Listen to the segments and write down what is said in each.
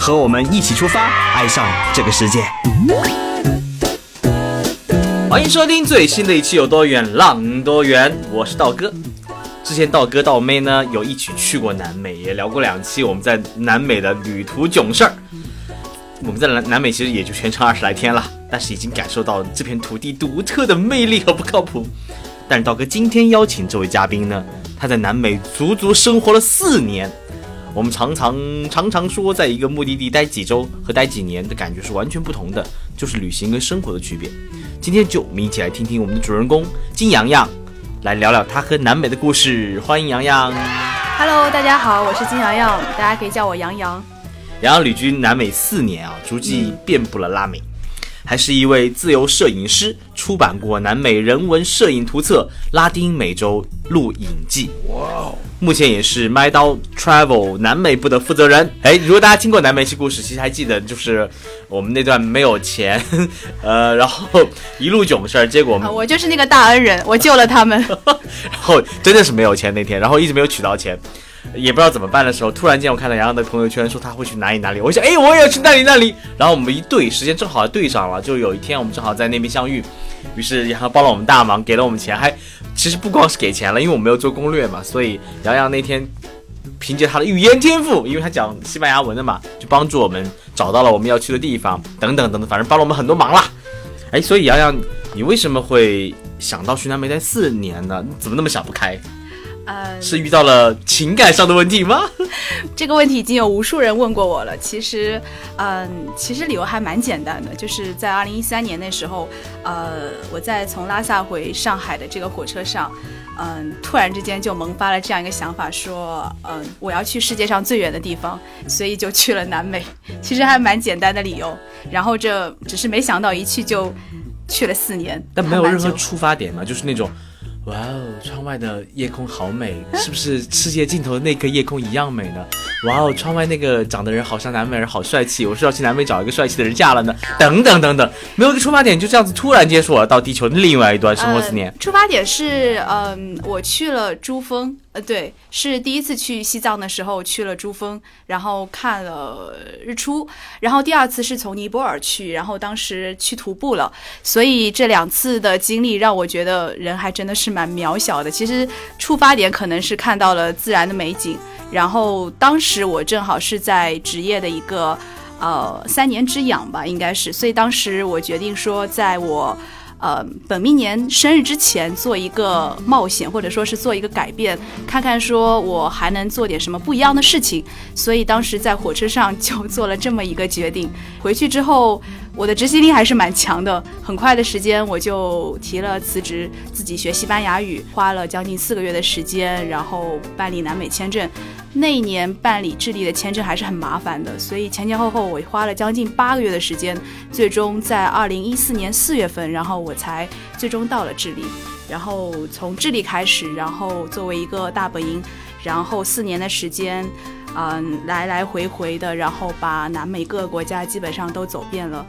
和我们一起出发，爱上这个世界。欢迎收听最新的一期《有多远浪多远》，我是道哥。之前道哥道妹呢有一起去过南美，也聊过两期我们在南美的旅途囧事儿。我们在南南美其实也就全程二十来天了，但是已经感受到这片土地独特的魅力和不靠谱。但是道哥今天邀请这位嘉宾呢，他在南美足足生活了四年。我们常常常常说，在一个目的地待几周和待几年的感觉是完全不同的，就是旅行跟生活的区别。今天就我们一起来听听我们的主人公金洋洋，来聊聊他和南美的故事。欢迎洋洋。Hello，大家好，我是金洋洋，大家可以叫我洋洋。洋洋旅居南美四年啊，足迹遍布了拉美，还是一位自由摄影师，出版过南美人文摄影图册《拉丁美洲录影记》。哇哦！目前也是麦刀 Travel 南美部的负责人。哎，如果大家听过南美系故事，其实还记得就是我们那段没有钱，呃，然后一路囧事儿，结果我们啊，我就是那个大恩人，我救了他们。然后真的是没有钱那天，然后一直没有取到钱，也不知道怎么办的时候，突然间我看到洋洋的朋友圈说他会去哪里哪里，我想哎我也要去那里那里，然后我们一对时间正好对上了，就有一天我们正好在那边相遇，于是洋洋帮了我们大忙，给了我们钱，还其实不光是给钱了，因为我们没有做攻略嘛，所以洋洋那天凭借他的语言天赋，因为他讲西班牙文的嘛，就帮助我们找到了我们要去的地方，等等等等，反正帮了我们很多忙啦。哎，所以洋洋，你为什么会想到去南美待四年呢？你怎么那么想不开？呃，是遇到了情感上的问题吗？这个问题已经有无数人问过我了。其实，嗯、其实理由还蛮简单的，就是在二零一三年那时候，呃，我在从拉萨回上海的这个火车上，嗯、突然之间就萌发了这样一个想法，说，嗯、我要去世界上最远的地方，所以就去了南美。其实还蛮简单的理由，然后这只是没想到一去就去了四年，但没有任何出发点嘛，就是那种，哇哦，窗外的夜空好美，是不是世界尽头的那颗夜空一样美呢？哇哦，窗外那个长得人好像南美人，好帅气，我是要去南美找一个帅气的人嫁了呢？等等等等，没有一个出发点，就这样子突然接说我要到地球的另外一端生活四年。出发点是，嗯、我去了珠峰，呃，对，是第一次去西藏的时候去了珠峰，然后看了日出，然后第二次是从尼泊尔去，然后当时去徒步了，所以这两次的经历让我觉得人还真的是蛮渺小的。其实出发点可能是看到了自然的美景，然后当时我正好是在职业的一个。呃，三年之痒吧，应该是，所以当时我决定说，在我呃本命年生日之前做一个冒险，或者说是做一个改变，看看说我还能做点什么不一样的事情。所以当时在火车上就做了这么一个决定。回去之后，我的执行力还是蛮强的，很快的时间我就提了辞职，自己学西班牙语，花了将近四个月的时间，然后办理南美签证。那一年办理智利的签证还是很麻烦的，所以前前后后我花了将近八个月的时间，最终在二零一四年四月份，然后我才最终到了智利。然后从智利开始，然后作为一个大本营，然后四年的时间，嗯，来来回回的，然后把南美各个国家基本上都走遍了，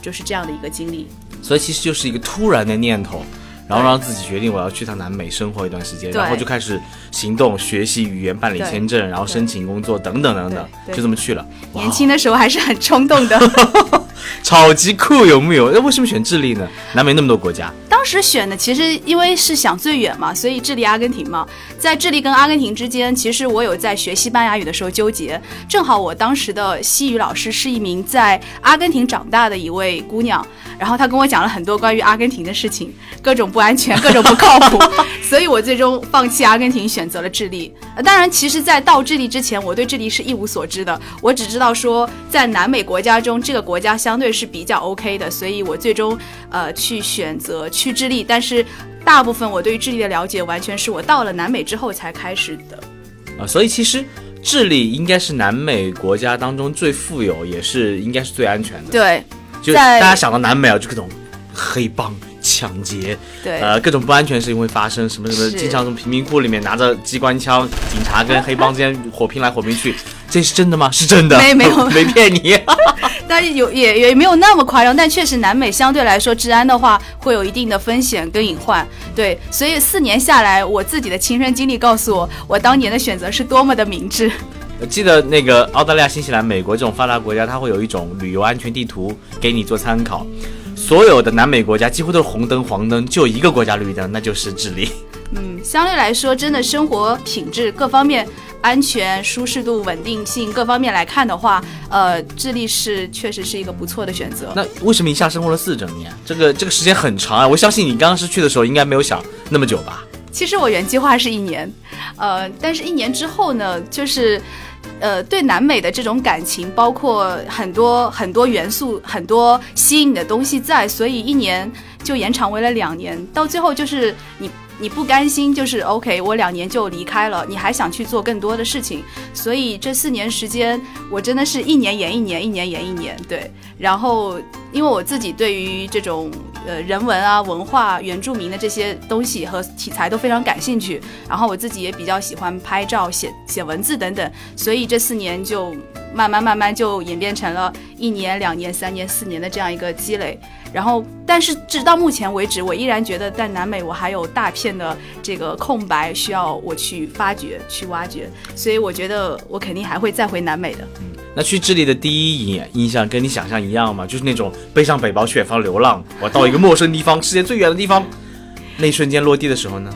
就是这样的一个经历。所以其实就是一个突然的念头，然后让自己决定我要去趟南美生活一段时间，然后就开始行动、学习语言、办理签证，然后申请工作等等等等，就这么去了。年轻的时候还是很冲动的。超级酷，有木有？那为什么选智利呢？南美那么多国家，当时选的其实因为是想最远嘛，所以智利、阿根廷嘛，在智利跟阿根廷之间，其实我有在学西班牙语的时候纠结。正好我当时的西语老师是一名在阿根廷长大的一位姑娘，然后她跟我讲了很多关于阿根廷的事情，各种不安全，各种不靠谱，所以我最终放弃阿根廷，选择了智利。呃当然，其实，在到智利之前，我对智利是一无所知的，我只知道说，在南美国家中，这个国家相对是比较 OK 的，所以我最终呃去选择去智利。但是，大部分我对于智利的了解，完全是我到了南美之后才开始的。啊，所以其实智利应该是南美国家当中最富有，也是应该是最安全的。对就在大家想到南美啊，就各种黑帮、抢劫，对，呃，各种不安全事情会发生，什么什么，经常从贫民窟里面拿着机关枪，警察跟黑帮之间火拼来火拼去，这是真的吗？是真的，没没有 没骗你。但是有也也没有那么夸张，但确实南美相对来说治安的话会有一定的风险跟隐患。对，所以四年下来，我自己的亲身经历告诉我，我当年的选择是多么的明智。我记得那个澳大利亚、新西兰、美国这种发达国家，它会有一种旅游安全地图给你做参考。所有的南美国家几乎都是红灯、黄灯，就一个国家绿灯，那就是智利。嗯，相对来说，真的生活品质各方面。安全、舒适度、稳定性各方面来看的话，呃，智利是确实是一个不错的选择。那为什么一下生活了四整年？这个这个时间很长啊！我相信你刚刚是去的时候，应该没有想那么久吧？其实我原计划是一年，呃，但是一年之后呢，就是，呃，对南美的这种感情，包括很多很多元素、很多吸引你的东西在，所以一年就延长为了两年。到最后就是你你不甘心，就是 OK，我两年就离开了，你还想去做更多的事情，所以这四年时间，我真的是一年延一年，一年延一年，对。然后，因为我自己对于这种呃人文啊、文化、原住民的这些东西和题材都非常感兴趣，然后我自己也比较喜欢拍照、写写文字等等，所以这四年就慢慢慢慢就演变成了一年、两年、三年、四年的这样一个积累。然后，但是直到目前为止，我依然觉得在南美我还有大片的这个空白需要我去发掘、去挖掘，所以我觉得我肯定还会再回南美的。那去智利的第一印印象跟你想象一样吗？就是那种背上背包去远方流浪，我到一个陌生地方，世界最远的地方，那一瞬间落地的时候呢？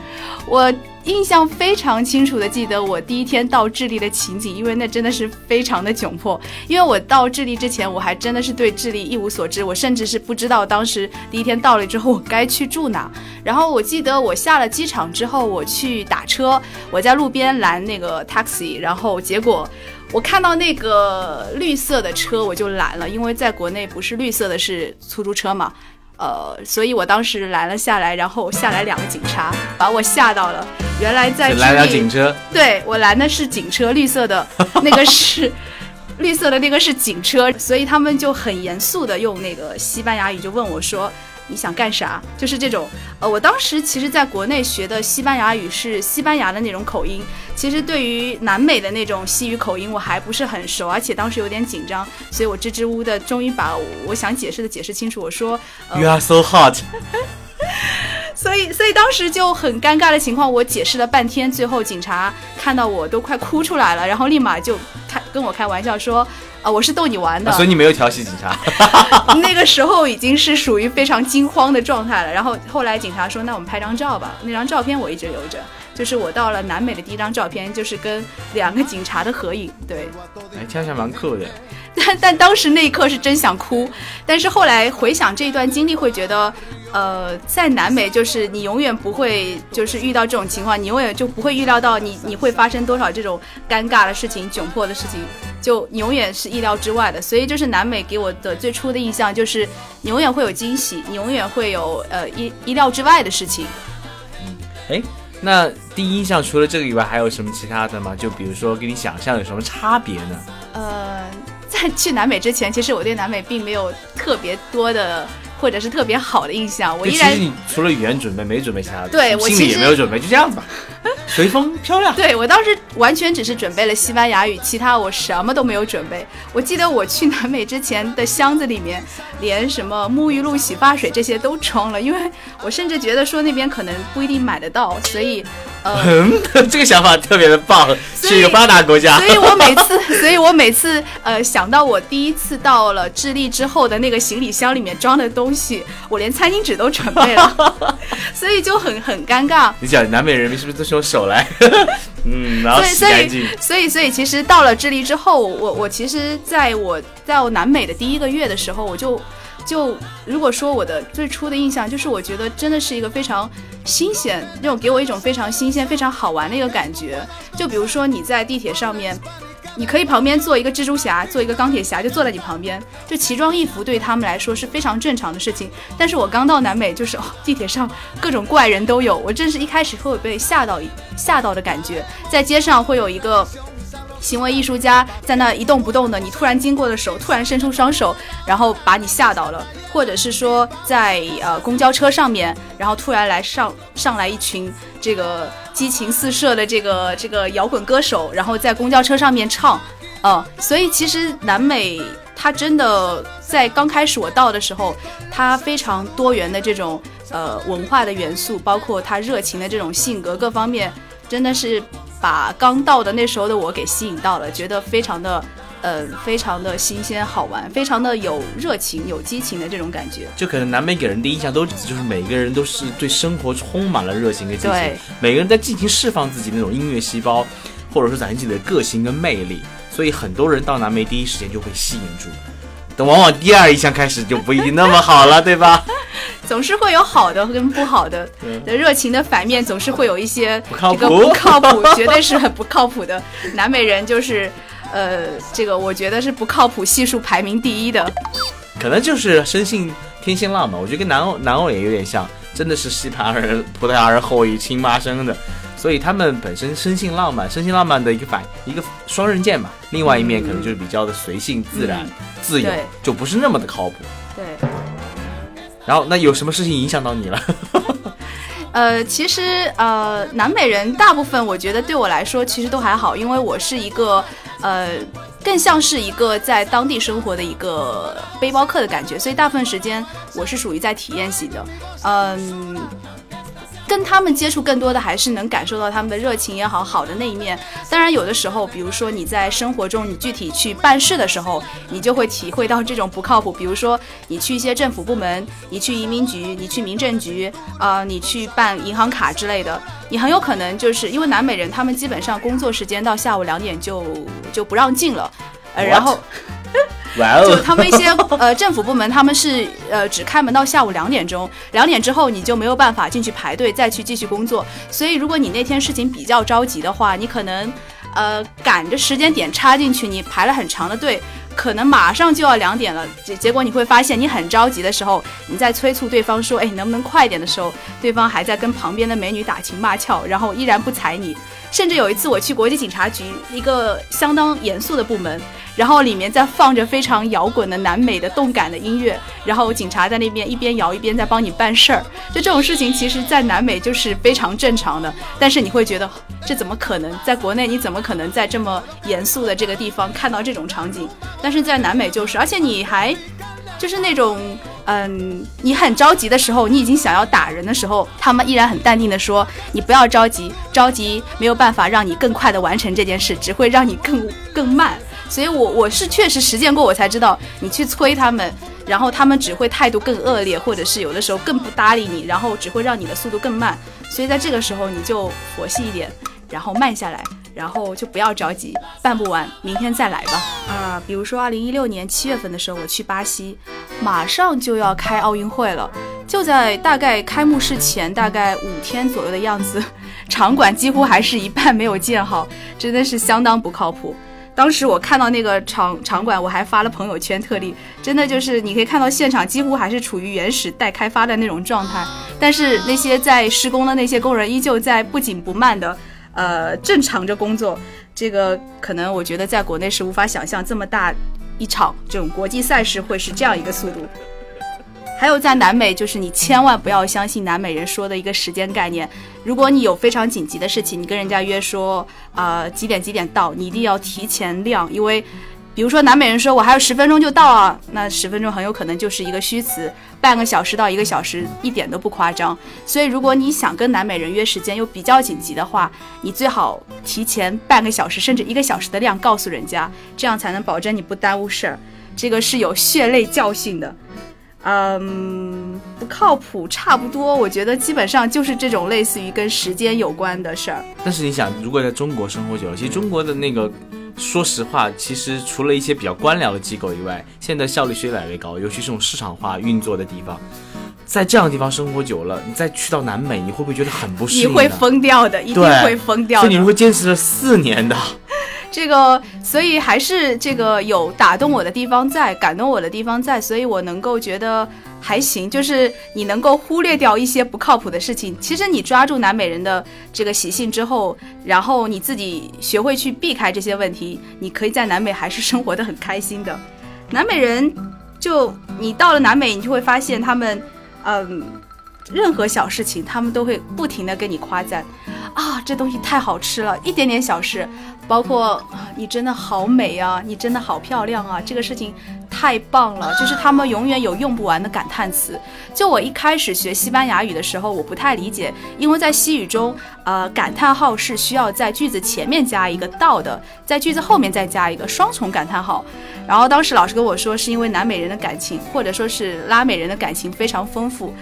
我印象非常清楚的记得我第一天到智利的情景，因为那真的是非常的窘迫。因为我到智利之前，我还真的是对智利一无所知，我甚至是不知道当时第一天到了之后我该去住哪。然后我记得我下了机场之后，我去打车，我在路边拦那个 taxi，然后结果。我看到那个绿色的车，我就拦了，因为在国内不是绿色的是出租车嘛，呃，所以我当时拦了下来，然后下来两个警察，把我吓到了。原来在来辆警车，对我拦的是警车，绿色的那个是 绿色的那个是警车，所以他们就很严肃的用那个西班牙语就问我说。你想干啥？就是这种，呃，我当时其实在国内学的西班牙语是西班牙的那种口音，其实对于南美的那种西语口音我还不是很熟，而且当时有点紧张，所以我支支吾吾的，终于把我想解释的解释清楚。我说、呃、，You are so hot。所以，所以当时就很尴尬的情况，我解释了半天，最后警察看到我都快哭出来了，然后立马就开跟我开玩笑说，啊，我是逗你玩的。所以你没有调戏警察。那个时候已经是属于非常惊慌的状态了。然后后来警察说，那我们拍张照吧。那张照片我一直留着，就是我到了南美的第一张照片，就是跟两个警察的合影。对，哎，听起来蛮酷的。但但当时那一刻是真想哭，但是后来回想这一段经历，会觉得，呃，在南美就是你永远不会就是遇到这种情况，你永远就不会预料到你你会发生多少这种尴尬的事情、窘迫的事情，就你永远是意料之外的。所以就是南美给我的最初的印象，就是你永远会有惊喜，你永远会有呃意意料之外的事情。哎，那第一印象除了这个以外，还有什么其他的吗？就比如说跟你想象有什么差别呢？呃。在去南美之前，其实我对南美并没有特别多的或者是特别好的印象。我依然，除了语言准备，没准备其他的，对我心里也没有准备，就这样子吧，随风飘亮。对我当时完全只是准备了西班牙语，其他我什么都没有准备。我记得我去南美之前的箱子里面，连什么沐浴露、洗发水这些都装了，因为我甚至觉得说那边可能不一定买得到，所以。呃，这个想法特别的棒，是一个发达国家。所以我每次，所以我每次，呃，想到我第一次到了智利之后的那个行李箱里面装的东西，我连餐巾纸都准备了，所以就很很尴尬。你讲南美人民是不是都是用手来，嗯，然后洗干净？所以，所以，其实到了智利之后，我我其实在我在我南美的第一个月的时候，我就。就如果说我的最初的印象，就是我觉得真的是一个非常新鲜，那种给我一种非常新鲜、非常好玩的一个感觉。就比如说你在地铁上面，你可以旁边坐一个蜘蛛侠，坐一个钢铁侠，就坐在你旁边，就奇装异服对他们来说是非常正常的事情。但是我刚到南美，就是哦，地铁上各种怪人都有，我真是一开始会有被吓到吓到的感觉，在街上会有一个。行为艺术家在那一动不动的，你突然经过的手，突然伸出双手，然后把你吓到了，或者是说在呃公交车上面，然后突然来上上来一群这个激情四射的这个这个摇滚歌手，然后在公交车上面唱，嗯，所以其实南美它真的在刚开始我到的时候，它非常多元的这种呃文化的元素，包括它热情的这种性格各方面，真的是。把刚到的那时候的我给吸引到了，觉得非常的，呃，非常的新鲜好玩，非常的有热情、有激情的这种感觉。就可能南美给人的印象都就是每个人都是对生活充满了热情跟激情，每个人在尽情释放自己那种音乐细胞，或者说展现自己的个性跟魅力，所以很多人到南美第一时间就会吸引住。等往往第二印象开始就不一定那么好了，对吧？总是会有好的跟不好的，的热情的反面总是会有一些不靠谱，不靠谱，绝对是很不靠谱的。南美人就是，呃，这个我觉得是不靠谱系数排名第一的。可能就是生性天性浪漫，我觉得跟南欧南欧也有点像，真的是西班牙人、葡萄牙人后裔亲妈生的，所以他们本身生性浪漫，生性浪漫的一个反一个双刃剑嘛。另外一面可能就是比较的随性自然、自由，就不是那么的靠谱。对。然后，那有什么事情影响到你了？呃，其实呃，南美人大部分，我觉得对我来说其实都还好，因为我是一个呃，更像是一个在当地生活的一个背包客的感觉，所以大部分时间我是属于在体验型的，嗯。跟他们接触更多的还是能感受到他们的热情也好，好的那一面。当然，有的时候，比如说你在生活中，你具体去办事的时候，你就会体会到这种不靠谱。比如说，你去一些政府部门，你去移民局，你去民政局，啊，你去办银行卡之类的，你很有可能就是因为南美人，他们基本上工作时间到下午两点就就不让进了，呃，然后。就他们一些呃政府部门，他们是呃只开门到下午两点钟，两点之后你就没有办法进去排队再去继续工作。所以如果你那天事情比较着急的话，你可能呃赶着时间点插进去，你排了很长的队，可能马上就要两点了。结结果你会发现，你很着急的时候，你在催促对方说，哎，你能不能快点的时候，对方还在跟旁边的美女打情骂俏，然后依然不睬你。甚至有一次我去国际警察局，一个相当严肃的部门。然后里面在放着非常摇滚的南美的动感的音乐，然后警察在那边一边摇一边在帮你办事儿。就这种事情，其实，在南美就是非常正常的。但是你会觉得，这怎么可能？在国内你怎么可能在这么严肃的这个地方看到这种场景？但是在南美就是，而且你还就是那种，嗯，你很着急的时候，你已经想要打人的时候，他们依然很淡定的说：“你不要着急，着急没有办法让你更快的完成这件事，只会让你更更慢。”所以，我我是确实实践过，我才知道，你去催他们，然后他们只会态度更恶劣，或者是有的时候更不搭理你，然后只会让你的速度更慢。所以在这个时候，你就佛系一点，然后慢下来，然后就不要着急，办不完，明天再来吧。啊，比如说二零一六年七月份的时候，我去巴西，马上就要开奥运会了，就在大概开幕式前大概五天左右的样子，场馆几乎还是一半没有建好，真的是相当不靠谱。当时我看到那个场场馆，我还发了朋友圈特例，真的就是你可以看到现场几乎还是处于原始待开发的那种状态，但是那些在施工的那些工人依旧在不紧不慢的，呃，正常着工作。这个可能我觉得在国内是无法想象这么大一场这种国际赛事会是这样一个速度。还有在南美，就是你千万不要相信南美人说的一个时间概念。如果你有非常紧急的事情，你跟人家约说，呃几点几点到，你一定要提前亮，因为，比如说南美人说我还有十分钟就到啊，那十分钟很有可能就是一个虚词，半个小时到一个小时一点都不夸张。所以如果你想跟南美人约时间又比较紧急的话，你最好提前半个小时甚至一个小时的量告诉人家，这样才能保证你不耽误事儿。这个是有血泪教训的。嗯，不靠谱，差不多。我觉得基本上就是这种类似于跟时间有关的事儿。但是你想，如果在中国生活久了，其实中国的那个，说实话，其实除了一些比较官僚的机构以外，现在效率是越来越高。尤其这种市场化运作的地方，在这样的地方生活久了，你再去到南美，你会不会觉得很不适应？你会疯掉的，一定会疯掉。所以你会坚持了四年的。这个，所以还是这个有打动我的地方在，感动我的地方在，所以我能够觉得还行。就是你能够忽略掉一些不靠谱的事情。其实你抓住南美人的这个习性之后，然后你自己学会去避开这些问题，你可以在南美还是生活的很开心的。南美人，就你到了南美，你就会发现他们，嗯，任何小事情他们都会不停的跟你夸赞。啊，这东西太好吃了！一点点小事，包括，你真的好美啊，你真的好漂亮啊，这个事情太棒了，就是他们永远有用不完的感叹词。就我一开始学西班牙语的时候，我不太理解，因为在西语中，呃，感叹号是需要在句子前面加一个到的，在句子后面再加一个双重感叹号。然后当时老师跟我说，是因为南美人的感情，或者说是拉美人的感情非常丰富。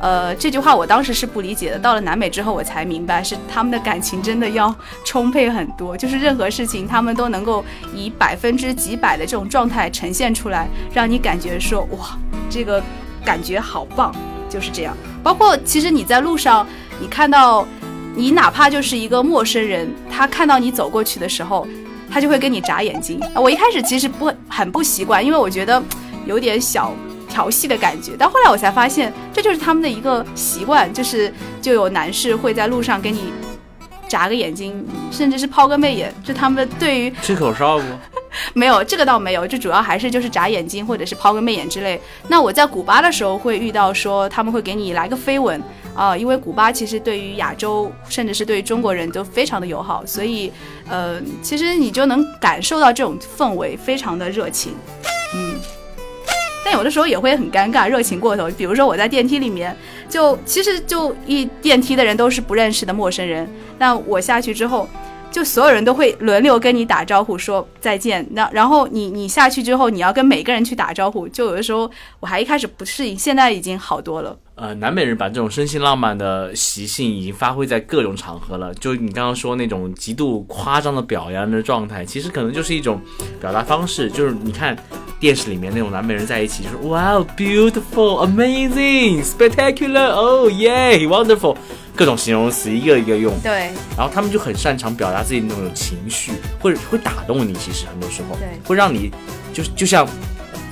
呃，这句话我当时是不理解的，到了南美之后我才明白，是他们的感情真的要充沛很多，就是任何事情他们都能够以百分之几百的这种状态呈现出来，让你感觉说哇，这个感觉好棒，就是这样。包括其实你在路上，你看到，你哪怕就是一个陌生人，他看到你走过去的时候，他就会跟你眨眼睛。我一开始其实不很不习惯，因为我觉得有点小。调戏的感觉，但后来我才发现，这就是他们的一个习惯，就是就有男士会在路上给你眨个眼睛，甚至是抛个媚眼，就他们对于吹口哨不？没有，这个倒没有，就主要还是就是眨眼睛或者是抛个媚眼之类。那我在古巴的时候会遇到说他们会给你来个飞吻啊，因为古巴其实对于亚洲甚至是对于中国人都非常的友好，所以呃，其实你就能感受到这种氛围非常的热情，嗯。但有的时候也会很尴尬，热情过头。比如说我在电梯里面，就其实就一电梯的人都是不认识的陌生人，那我下去之后，就所有人都会轮流跟你打招呼说再见。那然后你你下去之后，你要跟每个人去打招呼，就有的时候我还一开始不适应，现在已经好多了。呃，南美人把这种生性浪漫的习性已经发挥在各种场合了。就你刚刚说那种极度夸张的表扬的状态，其实可能就是一种表达方式。就是你看电视里面那种南美人在一起，就是 Wow, beautiful, amazing, spectacular, oh yeah, wonderful，各种形容词一个一个用。对。然后他们就很擅长表达自己那种情绪，或者会打动你。其实很多时候，对，会让你就就像。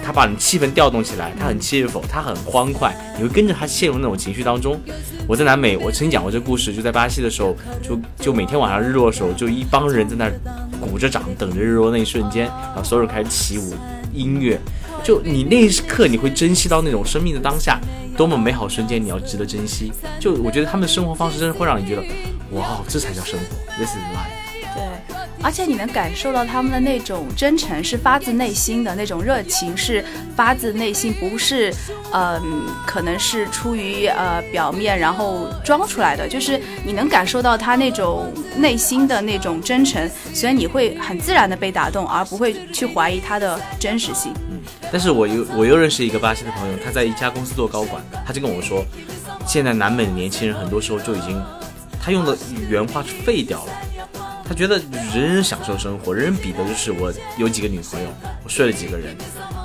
他把你气氛调动起来，他很 cheerful，他很欢快，你会跟着他陷入那种情绪当中。我在南美，我曾经讲过这故事，就在巴西的时候，就就每天晚上日落的时候，就一帮人在那鼓着掌，等着日落那一瞬间，然后所有人开始起舞，音乐，就你那一刻你会珍惜到那种生命的当下，多么美好瞬间，你要值得珍惜。就我觉得他们的生活方式真的会让你觉得，哇，这才叫生活，this is life。对。而且你能感受到他们的那种真诚，是发自内心的那种热情，是发自内心，不是，嗯，可能是出于呃表面然后装出来的。就是你能感受到他那种内心的那种真诚，所以你会很自然的被打动，而不会去怀疑他的真实性。嗯，但是我又我又认识一个巴西的朋友，他在一家公司做高管，他就跟我说，现在南美的年轻人很多时候就已经，他用的原话是废掉了。他觉得人人享受生活，人人比的就是我有几个女朋友，我睡了几个人，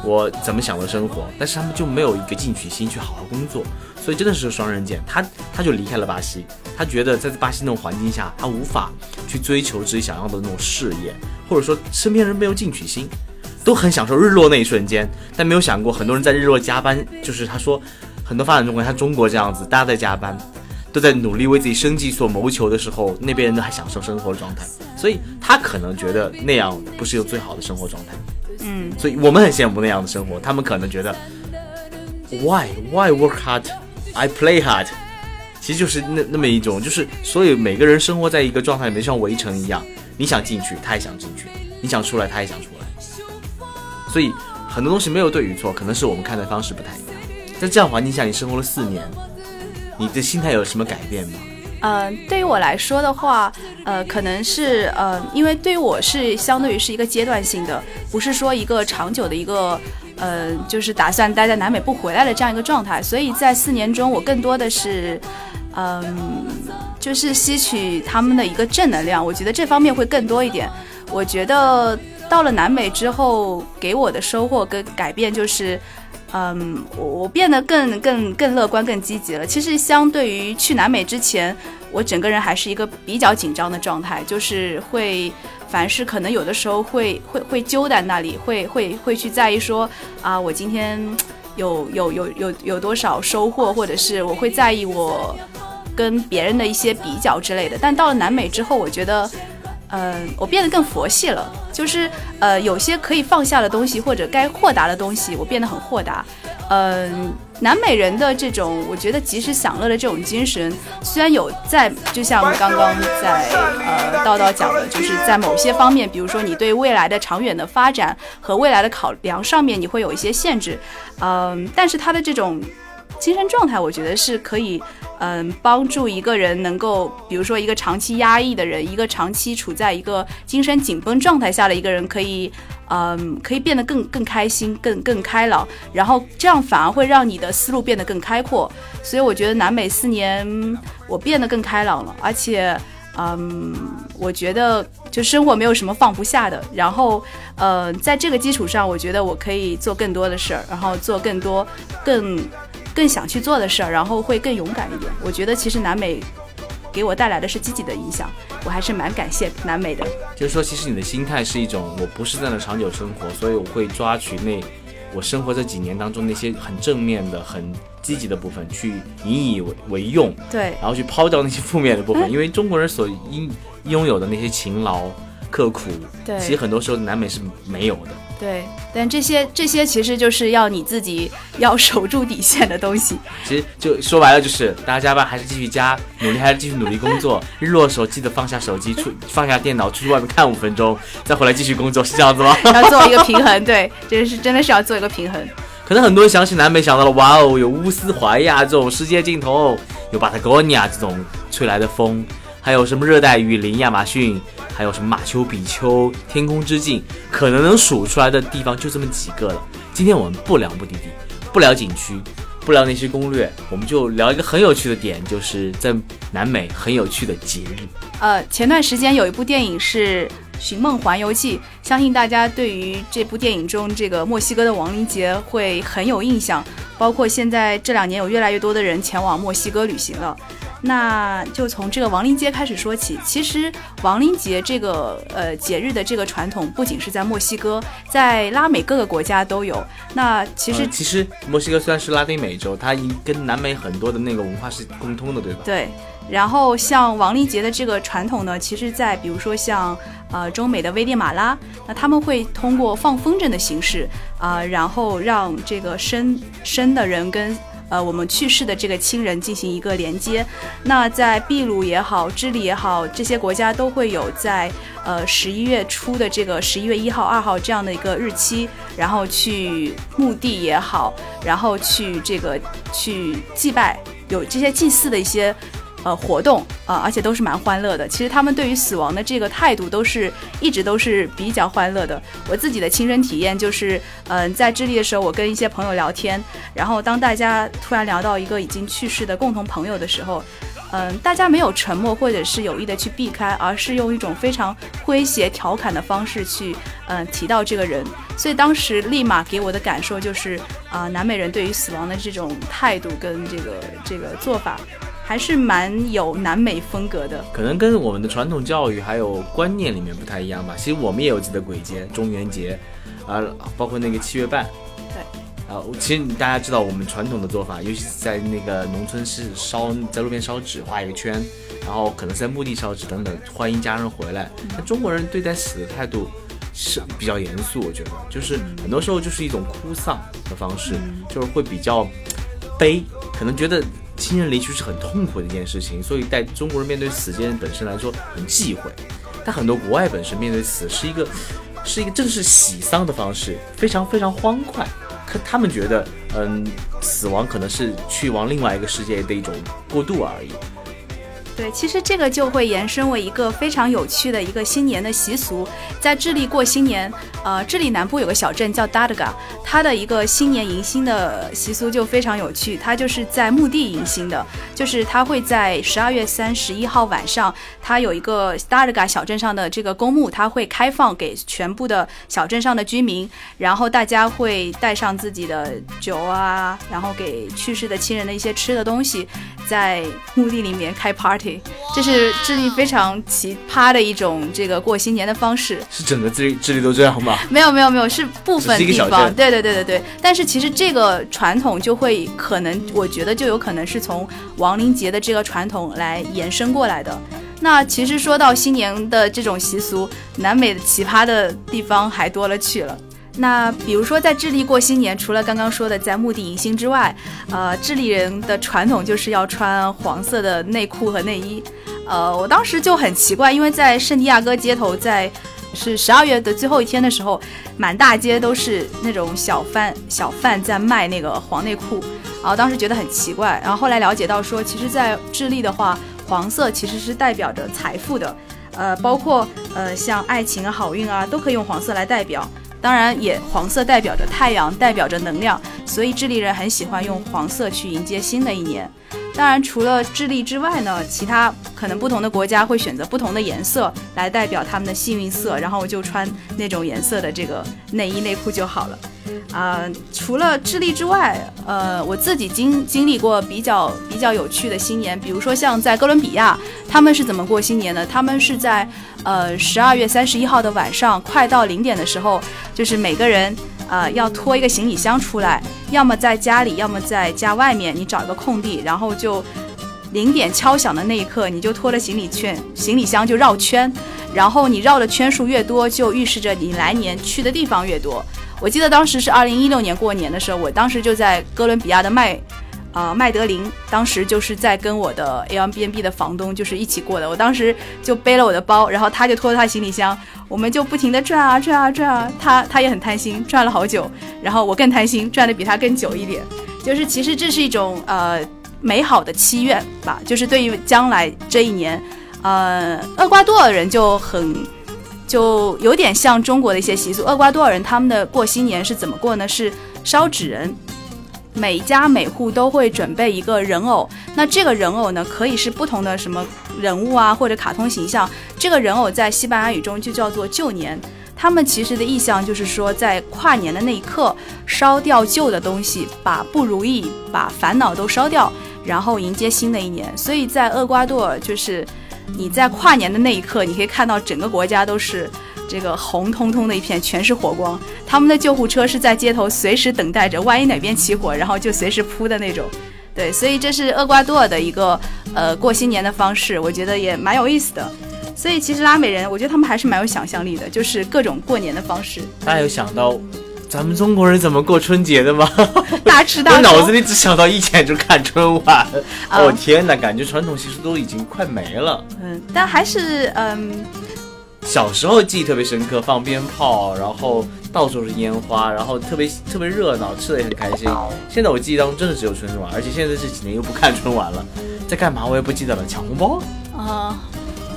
我怎么享受生活？但是他们就没有一个进取心去好好工作，所以真的是双刃剑。他他就离开了巴西，他觉得在巴西那种环境下，他无法去追求自己想要的那种事业，或者说身边人没有进取心，都很享受日落那一瞬间，但没有想过很多人在日落加班，就是他说很多发展中国像中国这样子，大家在加班。都在努力为自己生计所谋求的时候，那边人都还享受生活的状态，所以他可能觉得那样不是有最好的生活状态。嗯，所以我们很羡慕那样的生活，他们可能觉得，Why Why work hard? I play hard。其实就是那那么一种，就是所以每个人生活在一个状态里面，像围城一样，你想进去，他也想进去；你想出来，他也想出来。所以很多东西没有对与错，可能是我们看待方式不太一样。在这样环境下，你生活了四年。你的心态有什么改变吗？嗯，对于我来说的话，呃，可能是呃，因为对于我是相对于是一个阶段性的，不是说一个长久的一个，呃，就是打算待在南美不回来的这样一个状态。所以在四年中，我更多的是，嗯，就是吸取他们的一个正能量。我觉得这方面会更多一点。我觉得到了南美之后，给我的收获跟改变就是，嗯，我我变得更更更乐观、更积极了。其实相对于去南美之前，我整个人还是一个比较紧张的状态，就是会凡是可能有的时候会 会会揪在那里，会会会去在意说啊，我今天有有有有有多少收获，或者是我会在意我跟别人的一些比较之类的。但到了南美之后，我觉得。嗯，我变得更佛系了，就是呃，有些可以放下的东西，或者该豁达的东西，我变得很豁达。嗯，南美人的这种，我觉得及时享乐的这种精神，虽然有在，就像刚刚在呃叨叨讲的，就是在某些方面，比如说你对未来的长远的发展和未来的考量上面，你会有一些限制。嗯，但是他的这种。精神状态，我觉得是可以，嗯，帮助一个人能够，比如说一个长期压抑的人，一个长期处在一个精神紧绷状态下的一个人，可以，嗯，可以变得更更开心，更更开朗，然后这样反而会让你的思路变得更开阔。所以我觉得南美四年，我变得更开朗了，而且，嗯，我觉得就生活没有什么放不下的。然后，呃，在这个基础上，我觉得我可以做更多的事儿，然后做更多更。更想去做的事儿，然后会更勇敢一点。我觉得其实南美给我带来的是积极的影响，我还是蛮感谢南美的。就是说，其实你的心态是一种，我不是在那长久生活，所以我会抓取那我生活这几年当中那些很正面的、很积极的部分，去引以为为用。对，然后去抛掉那些负面的部分，因为中国人所应拥有的那些勤劳、刻苦，对，其实很多时候南美是没有的。对，但这些这些其实就是要你自己要守住底线的东西。其实就说白了，就是大家加班还是继续加，努力还是继续努力工作。日落的时候记得放下手机，出放下电脑，出去外面看五分钟，再回来继续工作，是这样子吗？要做一个平衡，对，这是真的是要做一个平衡。可能很多人想起南美想到了，哇哦，有乌斯怀亚这种世界尽头，有巴塔哥尼亚这种吹来的风，还有什么热带雨林亚马逊。还有什么马丘比丘、天空之境，可能能数出来的地方就这么几个了。今天我们不聊目的地，不聊景区，不聊那些攻略，我们就聊一个很有趣的点，就是在南美很有趣的节日。呃，前段时间有一部电影是《寻梦环游记》，相信大家对于这部电影中这个墨西哥的亡灵节会很有印象，包括现在这两年有越来越多的人前往墨西哥旅行了。那就从这个亡灵节开始说起。其实亡灵节这个呃节日的这个传统，不仅是在墨西哥，在拉美各个国家都有。那其实其实墨西哥虽然是拉丁美洲，它跟南美很多的那个文化是共通的，对吧？对。然后像亡灵节的这个传统呢，其实，在比如说像呃中美的危地马拉，那他们会通过放风筝的形式啊，然后让这个生生的人跟。呃，我们去世的这个亲人进行一个连接。那在秘鲁也好，智利也好，这些国家都会有在呃十一月初的这个十一月一号、二号这样的一个日期，然后去墓地也好，然后去这个去祭拜，有这些祭祀的一些。呃，活动啊，而且都是蛮欢乐的。其实他们对于死亡的这个态度，都是一直都是比较欢乐的。我自己的亲身体验就是，嗯，在智利的时候，我跟一些朋友聊天，然后当大家突然聊到一个已经去世的共同朋友的时候，嗯，大家没有沉默或者是有意的去避开，而是用一种非常诙谐调侃的方式去，嗯，提到这个人。所以当时立马给我的感受就是，啊，南美人对于死亡的这种态度跟这个这个做法。还是蛮有南美风格的，可能跟我们的传统教育还有观念里面不太一样吧。其实我们也有自己的鬼节，中元节，啊，包括那个七月半。对。啊，其实大家知道我们传统的做法，尤其是在那个农村是烧在路边烧纸，画一个圈，然后可能在墓地烧纸等等，欢迎家人回来。那中国人对待死的态度是比较严肃，我觉得，就是很多时候就是一种哭丧的方式，就是会比较悲，可能觉得。亲人离去是很痛苦的一件事情，所以在中国人面对死这件本身来说很忌讳。但很多国外本身面对死是一个，是一个正式喜丧的方式，非常非常欢快。可他们觉得，嗯，死亡可能是去往另外一个世界的一种过渡而已。对，其实这个就会延伸为一个非常有趣的一个新年的习俗，在智利过新年，呃，智利南部有个小镇叫 Dada，它的一个新年迎新的习俗就非常有趣，它就是在墓地迎新的，就是他会在十二月三十一号晚上，他有一个 Staraga 小镇上的这个公墓，它会开放给全部的小镇上的居民，然后大家会带上自己的酒啊，然后给去世的亲人的一些吃的东西，在墓地里面开 party。这是智利非常奇葩的一种这个过新年的方式。是整个智利智利都这样吗？没有没有没有，是部分地方。对对对对对。但是其实这个传统就会可能，我觉得就有可能是从亡灵节的这个传统来延伸过来的。那其实说到新年的这种习俗，南美的奇葩的地方还多了去了。那比如说，在智利过新年，除了刚刚说的在墓地迎新之外，呃，智利人的传统就是要穿黄色的内裤和内衣。呃，我当时就很奇怪，因为在圣地亚哥街头，在是十二月的最后一天的时候，满大街都是那种小贩小贩在卖那个黄内裤，然后当时觉得很奇怪，然后后来了解到说，其实，在智利的话，黄色其实是代表着财富的，呃，包括呃像爱情啊、好运啊，都可以用黄色来代表。当然，也黄色代表着太阳，代表着能量，所以智利人很喜欢用黄色去迎接新的一年。当然，除了智利之外呢，其他可能不同的国家会选择不同的颜色来代表他们的幸运色，然后就穿那种颜色的这个内衣内裤就好了。啊、除了智利之外，呃，我自己经经历过比较比较有趣的新年，比如说像在哥伦比亚，他们是怎么过新年的？他们是在呃十二月三十一号的晚上，快到零点的时候，就是每个人呃要拖一个行李箱出来，要么在家里，要么在家外面，你找一个空地，然后就零点敲响的那一刻，你就拖着行李圈行李箱就绕圈，然后你绕的圈数越多，就预示着你来年去的地方越多。我记得当时是二零一六年过年的时候，我当时就在哥伦比亚的麦，呃麦德林，当时就是在跟我的 Airbnb 的房东就是一起过的。我当时就背了我的包，然后他就拖着他行李箱，我们就不停的转啊转啊转啊，他他也很贪心，转了好久，然后我更贪心，转的比他更久一点。就是其实这是一种呃美好的祈愿吧，就是对于将来这一年，呃，厄瓜多尔人就很。就有点像中国的一些习俗。厄瓜多尔人他们的过新年是怎么过呢？是烧纸人，每家每户都会准备一个人偶。那这个人偶呢，可以是不同的什么人物啊，或者卡通形象。这个人偶在西班牙语中就叫做旧年。他们其实的意向就是说，在跨年的那一刻，烧掉旧的东西，把不如意、把烦恼都烧掉，然后迎接新的一年。所以在厄瓜多尔，就是你在跨年的那一刻，你可以看到整个国家都是这个红彤彤的一片，全是火光。他们的救护车是在街头随时等待着，万一哪边起火，然后就随时扑的那种。对，所以这是厄瓜多尔的一个呃过新年的方式，我觉得也蛮有意思的。所以其实拉美人，我觉得他们还是蛮有想象力的，就是各种过年的方式，大家有想到咱们中国人怎么过春节的吗？大吃大 我脑子。里只想到以前就看春晚，啊哦天哪，感觉传统习俗都已经快没了。嗯，但还是嗯，小时候记忆特别深刻，放鞭炮，然后到处是烟花，然后特别特别热闹，吃的也很开心。现在我记忆当中真的只有春晚，而且现在这几年又不看春晚了，在干嘛我也不记得了。抢红包，啊，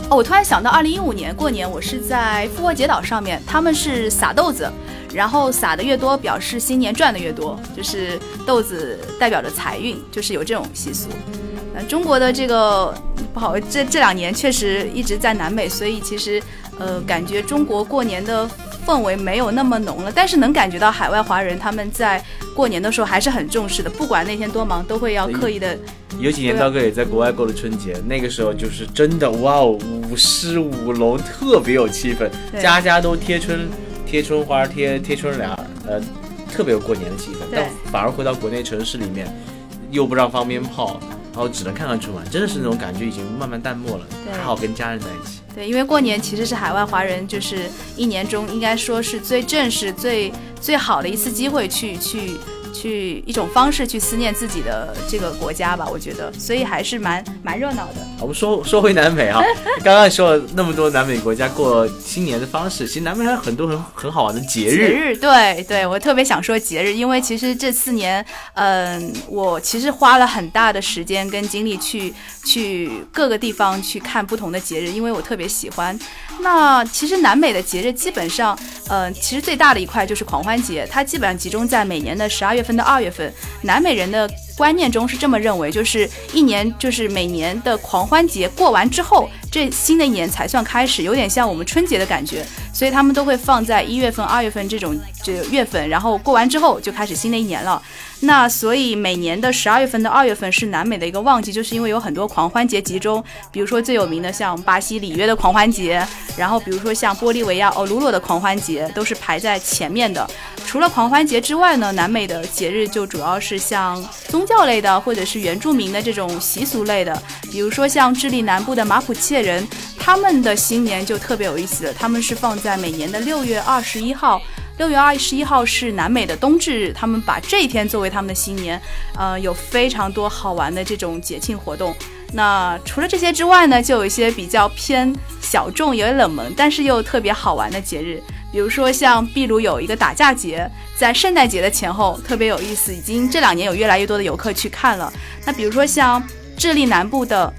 哦，我突然想到，二零一五年过年，我是在复活节岛上面，他们是撒豆子，然后撒的越多，表示新年赚的越多，就是豆子代表着财运，就是有这种习俗。那中国的这个不好，这这两年确实一直在南美，所以其实呃，感觉中国过年的氛围没有那么浓了，但是能感觉到海外华人他们在过年的时候还是很重视的，不管那天多忙，都会要刻意的有几年刀哥也在国外过了春节，那个时候就是真的哇哦，舞狮舞龙，特别有气氛，对家家都贴春贴春花，贴贴春联，呃，特别有过年的气氛。对但反而回到国内城市里面，又不让放鞭炮，然后只能看看春晚，真的是那种感觉已经慢慢淡漠了。对还好跟家人在一起。对，因为过年其实是海外华人就是一年中应该说是最正式、最最好的一次机会去去去一种方式去思念自己的这个国家吧，我觉得，所以还是蛮蛮热闹的。我们说说回南美啊，刚刚说了那么多南美国家过新年的方式，其实南美还有很多很很好玩的节日。节日，对对，我特别想说节日，因为其实这四年，嗯，我其实花了很大的时间跟精力去去各个地方去看不同的节日，因为我特别喜欢。那其实南美的节日基本上，呃，其实最大的一块就是狂欢节，它基本上集中在每年的十二月份到二月份。南美人的观念中是这么认为，就是一年就是每年的狂欢节过完之后，这新的一年才算开始，有点像我们春节的感觉。所以他们都会放在一月份、二月份这种这月份，然后过完之后就开始新的一年了。那所以每年的十二月份到二月份是南美的一个旺季，就是因为有很多狂欢节集中，比如说最有名的像巴西里约的狂欢节，然后比如说像玻利维亚奥卢洛的狂欢节，都是排在前面的。除了狂欢节之外呢，南美的节日就主要是像宗教类的，或者是原住民的这种习俗类的，比如说像智利南部的马普切人，他们的新年就特别有意思，他们是放在每年的六月二十一号。六月二十一号是南美的冬至日，他们把这一天作为他们的新年，呃，有非常多好玩的这种节庆活动。那除了这些之外呢，就有一些比较偏小众、有点冷门，但是又特别好玩的节日，比如说像秘鲁有一个打架节，在圣诞节的前后特别有意思，已经这两年有越来越多的游客去看了。那比如说像智利南部的，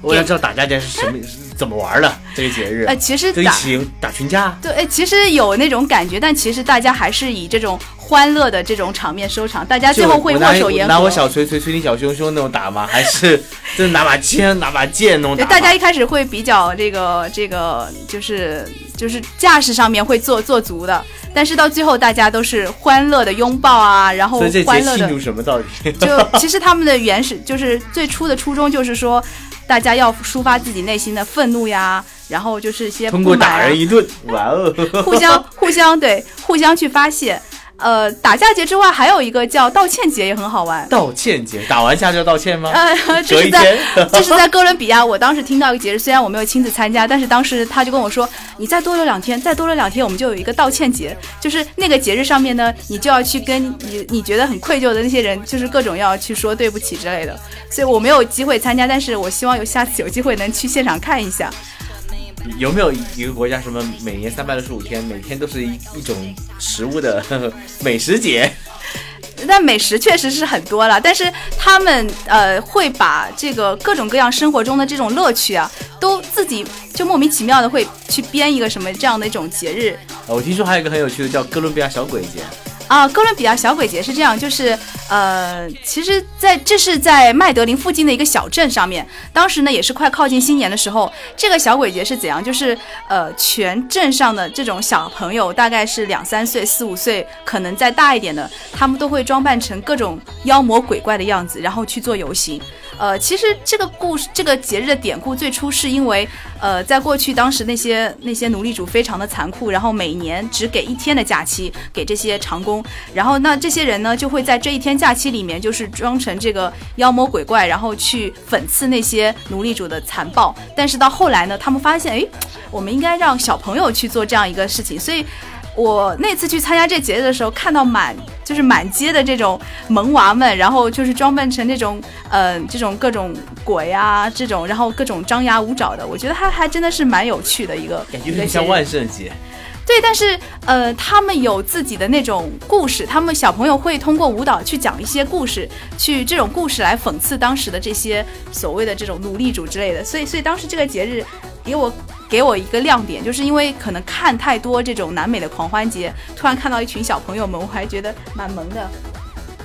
我想知道打架节是什么意思？怎么玩的这个节日？呃，其实就一起打群架。对，哎，其实有那种感觉，但其实大家还是以这种欢乐的这种场面收场。大家最后会握手言和。拿我小锤锤锤你小胸胸那种打吗？还是就是拿把枪拿把剑那种打？大家一开始会比较这个这个，就是就是架势上面会做做足的，但是到最后大家都是欢乐的拥抱啊，然后欢乐的。庆祝什么到底？就其实他们的原始就是最初的初衷就是说。大家要抒发自己内心的愤怒呀，然后就是些通过打人一顿，哇哦，互相互相对互相去发泄。呃，打架节之外，还有一个叫道歉节，也很好玩。道歉节，打完架就道歉吗？呃，这是在这 是在哥伦比亚。我当时听到一个节日，虽然我没有亲自参加，但是当时他就跟我说：“你再多留两天，再多留两天，我们就有一个道歉节。就是那个节日上面呢，你就要去跟你你觉得很愧疚的那些人，就是各种要去说对不起之类的。所以我没有机会参加，但是我希望有下次有机会能去现场看一下。”有没有一个国家什么每年三百六十五天，每天都是一一种食物的 美食节？但美食确实是很多了，但是他们呃会把这个各种各样生活中的这种乐趣啊，都自己就莫名其妙的会去编一个什么这样的一种节日。我听说还有一个很有趣的叫哥伦比亚小鬼节。啊，哥伦比亚小鬼节是这样，就是呃，其实在这是在麦德林附近的一个小镇上面，当时呢也是快靠近新年的时候，这个小鬼节是怎样？就是呃，全镇上的这种小朋友，大概是两三岁、四五岁，可能再大一点的，他们都会装扮成各种妖魔鬼怪的样子，然后去做游行。呃，其实这个故事，这个节日的典故最初是因为，呃，在过去当时那些那些奴隶主非常的残酷，然后每年只给一天的假期给这些长工，然后那这些人呢就会在这一天假期里面就是装成这个妖魔鬼怪，然后去讽刺那些奴隶主的残暴。但是到后来呢，他们发现，哎，我们应该让小朋友去做这样一个事情，所以。我那次去参加这节日的时候，看到满就是满街的这种萌娃们，然后就是装扮成那种呃这种各种鬼啊这种，然后各种张牙舞爪的，我觉得它还真的是蛮有趣的一个。感觉有点像万圣节。对，但是呃他们有自己的那种故事，他们小朋友会通过舞蹈去讲一些故事，去这种故事来讽刺当时的这些所谓的这种奴隶主之类的。所以，所以当时这个节日给我。给我一个亮点，就是因为可能看太多这种南美的狂欢节，突然看到一群小朋友们，我还觉得蛮萌的。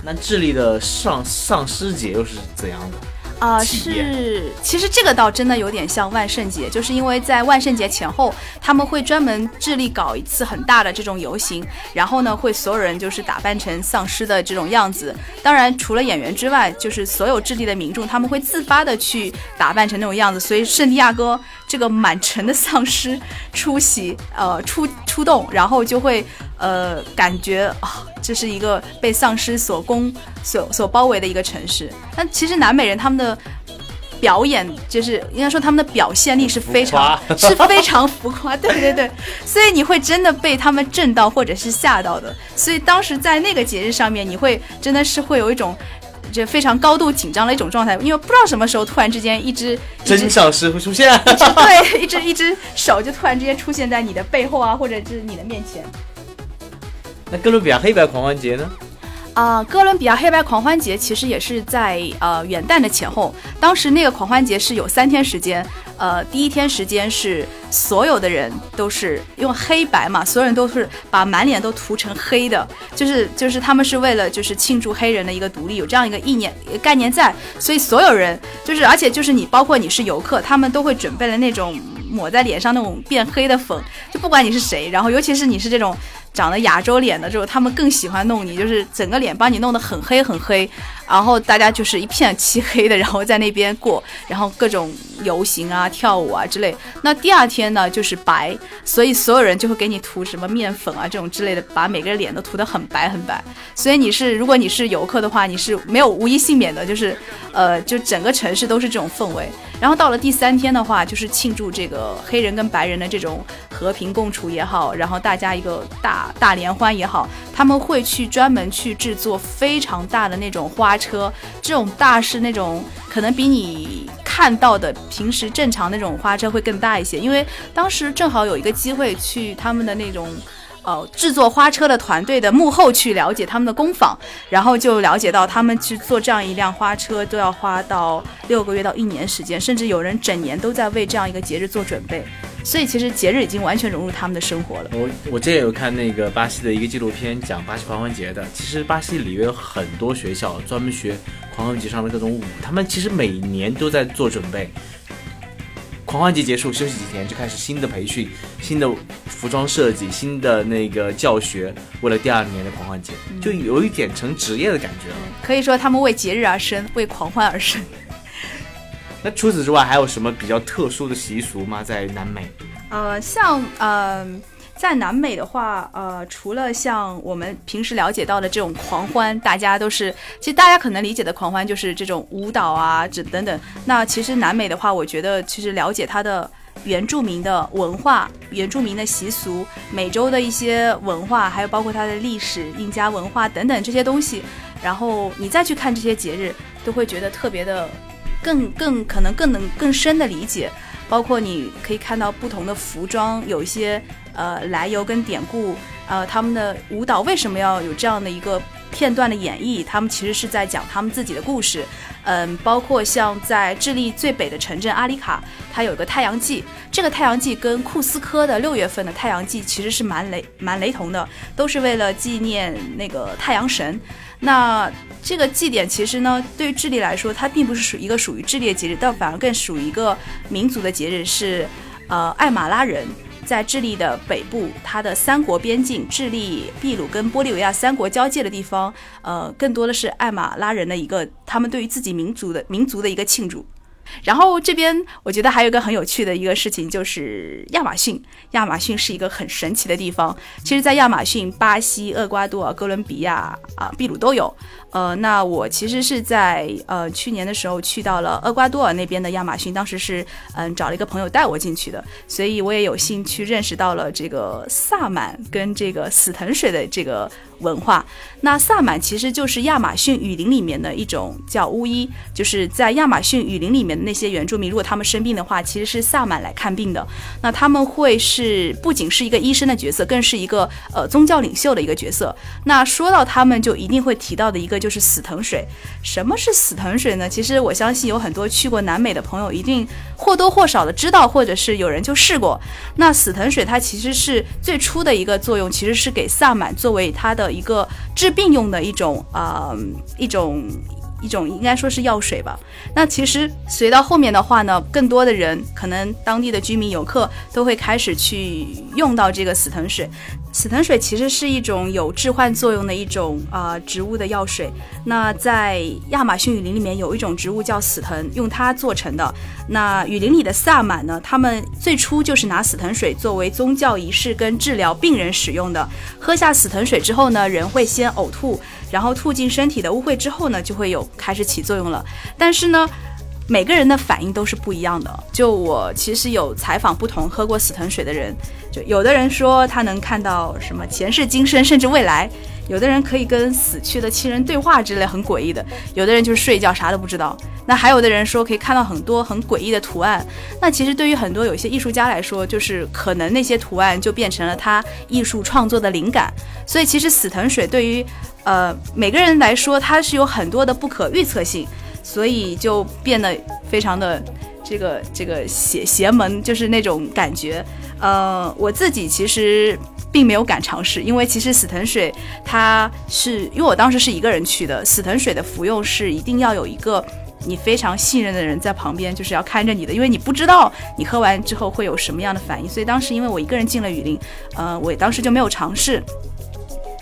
那智利的丧丧尸节又是怎样的？啊，是，其实这个倒真的有点像万圣节，就是因为在万圣节前后，他们会专门致力搞一次很大的这种游行，然后呢，会所有人就是打扮成丧尸的这种样子。当然，除了演员之外，就是所有智利的民众，他们会自发的去打扮成那种样子。所以圣地亚哥这个满城的丧尸 出席，呃，出出动，然后就会。呃，感觉啊，这是一个被丧尸所攻、所所包围的一个城市。但其实南美人他们的表演就是应该说他们的表现力是非常 是非常浮夸，对对对，所以你会真的被他们震到或者是吓到的。所以当时在那个节日上面，你会真的是会有一种。就非常高度紧张的一种状态，因为不知道什么时候突然之间一只真相师会出现。对，一只一只手就突然之间出现在你的背后啊，或者是你的面前。那哥伦比亚黑白狂欢节呢？啊，哥伦比亚黑白狂欢节其实也是在呃元旦的前后，当时那个狂欢节是有三天时间，呃，第一天时间是所有的人都是用黑白嘛，所有人都是把满脸都涂成黑的，就是就是他们是为了就是庆祝黑人的一个独立，有这样一个意念概念在，所以所有人就是而且就是你包括你是游客，他们都会准备了那种抹在脸上那种变黑的粉，就不管你是谁，然后尤其是你是这种。长了亚洲脸的，之后他们更喜欢弄你，就是整个脸把你弄得很黑很黑，然后大家就是一片漆黑的，然后在那边过，然后各种游行啊、跳舞啊之类。那第二天呢，就是白，所以所有人就会给你涂什么面粉啊这种之类的，把每个人脸都涂得很白很白。所以你是如果你是游客的话，你是没有无一幸免的，就是呃，就整个城市都是这种氛围。然后到了第三天的话，就是庆祝这个黑人跟白人的这种和平共处也好，然后大家一个大大联欢也好，他们会去专门去制作非常大的那种花车，这种大是那种可能比你看到的平时正常那种花车会更大一些，因为当时正好有一个机会去他们的那种。呃，制作花车的团队的幕后去了解他们的工坊，然后就了解到他们去做这样一辆花车都要花到六个月到一年时间，甚至有人整年都在为这样一个节日做准备。所以其实节日已经完全融入他们的生活了。我我之前有看那个巴西的一个纪录片，讲巴西狂欢节的。其实巴西里约有很多学校专门学狂欢节上的各种舞，他们其实每年都在做准备。狂欢节结束，休息几天就开始新的培训、新的服装设计、新的那个教学，为了第二年的狂欢节，就有一点成职业的感觉了。可以说他们为节日而生，为狂欢而生。那除此之外，还有什么比较特殊的习俗吗？在南美？呃，像呃。在南美的话，呃，除了像我们平时了解到的这种狂欢，大家都是，其实大家可能理解的狂欢就是这种舞蹈啊，这等等。那其实南美的话，我觉得其实了解它的原住民的文化、原住民的习俗、美洲的一些文化，还有包括它的历史、印加文化等等这些东西，然后你再去看这些节日，都会觉得特别的，更更可能更能更深的理解。包括你可以看到不同的服装，有一些呃来由跟典故，呃他们的舞蹈为什么要有这样的一个片段的演绎？他们其实是在讲他们自己的故事。嗯，包括像在智利最北的城镇阿里卡，它有个太阳祭，这个太阳祭跟库斯科的六月份的太阳祭其实是蛮雷蛮雷同的，都是为了纪念那个太阳神。那这个祭典其实呢，对于智利来说，它并不是属一个属于智利的节日，倒反而更属于一个民族的节日，是呃艾马拉人在智利的北部，它的三国边境，智利、秘鲁跟玻利维亚三国交界的地方，呃，更多的是艾马拉人的一个他们对于自己民族的民族的一个庆祝。然后这边我觉得还有一个很有趣的一个事情，就是亚马逊。亚马逊是一个很神奇的地方。其实，在亚马逊，巴西、厄瓜多尔、哥伦比亚啊、秘鲁都有。呃，那我其实是在呃去年的时候去到了厄瓜多尔那边的亚马逊，当时是嗯找了一个朋友带我进去的，所以我也有幸去认识到了这个萨满跟这个死藤水的这个。文化，那萨满其实就是亚马逊雨林里面的一种叫巫医，就是在亚马逊雨林里面那些原住民，如果他们生病的话，其实是萨满来看病的。那他们会是不仅是一个医生的角色，更是一个呃宗教领袖的一个角色。那说到他们，就一定会提到的一个就是死藤水。什么是死藤水呢？其实我相信有很多去过南美的朋友一定或多或少的知道，或者是有人就试过。那死藤水它其实是最初的一个作用，其实是给萨满作为他的。一个治病用的一种啊，一种。一种应该说是药水吧。那其实随到后面的话呢，更多的人可能当地的居民游客都会开始去用到这个死藤水。死藤水其实是一种有致幻作用的一种啊植物的药水。那在亚马逊雨林里面有一种植物叫死藤，用它做成的。那雨林里的萨满呢，他们最初就是拿死藤水作为宗教仪式跟治疗病人使用的。喝下死藤水之后呢，人会先呕吐。然后吐进身体的污秽之后呢，就会有开始起作用了。但是呢，每个人的反应都是不一样的。就我其实有采访不同喝过死藤水的人，就有的人说他能看到什么前世今生，甚至未来；有的人可以跟死去的亲人对话之类，很诡异的；有的人就是睡觉啥都不知道。那还有的人说可以看到很多很诡异的图案。那其实对于很多有些艺术家来说，就是可能那些图案就变成了他艺术创作的灵感。所以其实死藤水对于呃每个人来说，它是有很多的不可预测性。所以就变得非常的这个这个邪邪门，就是那种感觉。呃，我自己其实并没有敢尝试，因为其实死藤水它是因为我当时是一个人去的，死藤水的服用是一定要有一个你非常信任的人在旁边，就是要看着你的，因为你不知道你喝完之后会有什么样的反应。所以当时因为我一个人进了雨林，呃，我当时就没有尝试。